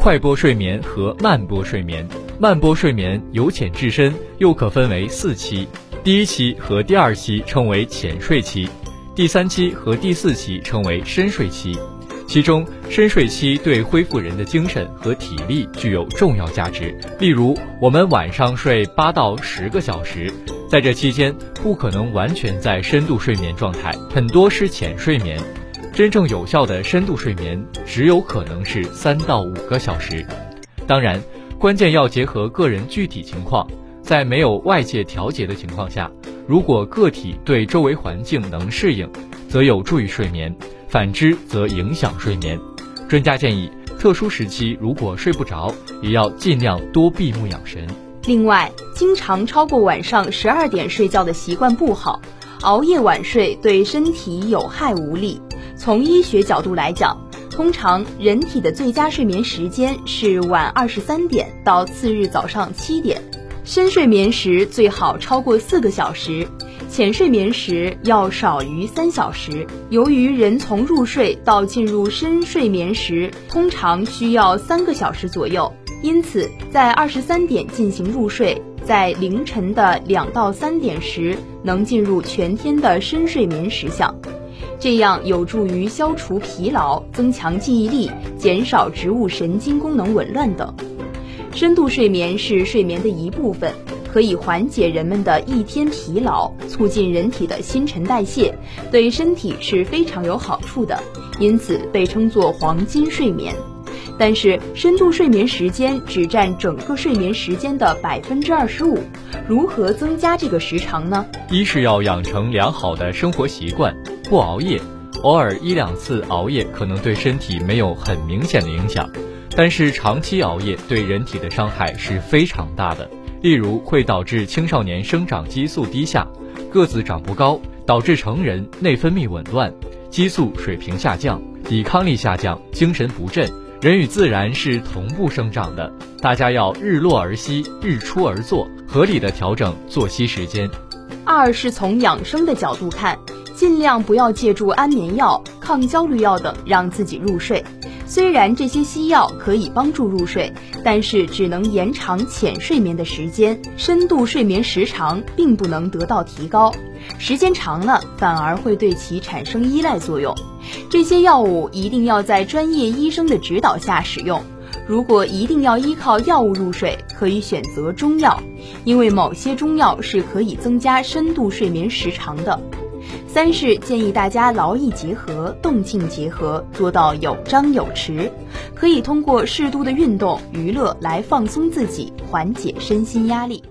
快波睡眠和慢波睡眠，慢波睡眠由浅至深，又可分为四期。第一期和第二期称为浅睡期，第三期和第四期称为深睡期。其中，深睡期对恢复人的精神和体力具有重要价值。例如，我们晚上睡八到十个小时，在这期间不可能完全在深度睡眠状态，很多是浅睡眠。真正有效的深度睡眠只有可能是三到五个小时，当然，关键要结合个人具体情况，在没有外界调节的情况下，如果个体对周围环境能适应，则有助于睡眠；反之则影响睡眠。专家建议，特殊时期如果睡不着，也要尽量多闭目养神。另外，经常超过晚上十二点睡觉的习惯不好，熬夜晚睡对身体有害无利。从医学角度来讲，通常人体的最佳睡眠时间是晚二十三点到次日早上七点，深睡眠时最好超过四个小时，浅睡眠时要少于三小时。由于人从入睡到进入深睡眠时通常需要三个小时左右，因此在二十三点进行入睡，在凌晨的两到三点时能进入全天的深睡眠时相。这样有助于消除疲劳、增强记忆力、减少植物神经功能紊乱等。深度睡眠是睡眠的一部分，可以缓解人们的一天疲劳，促进人体的新陈代谢，对身体是非常有好处的，因此被称作黄金睡眠。但是，深度睡眠时间只占整个睡眠时间的百分之二十五，如何增加这个时长呢？一是要养成良好的生活习惯。不熬夜，偶尔一两次熬夜可能对身体没有很明显的影响，但是长期熬夜对人体的伤害是非常大的。例如会导致青少年生长激素低下，个子长不高，导致成人内分泌紊乱，激素水平下降，抵抗力下降，精神不振。人与自然是同步生长的，大家要日落而息，日出而作，合理的调整作息时间。二是从养生的角度看。尽量不要借助安眠药、抗焦虑药等让自己入睡。虽然这些西药可以帮助入睡，但是只能延长浅睡眠的时间，深度睡眠时长并不能得到提高。时间长了，反而会对其产生依赖作用。这些药物一定要在专业医生的指导下使用。如果一定要依靠药物入睡，可以选择中药，因为某些中药是可以增加深度睡眠时长的。三是建议大家劳逸结合、动静结合，做到有张有弛。可以通过适度的运动、娱乐来放松自己，缓解身心压力。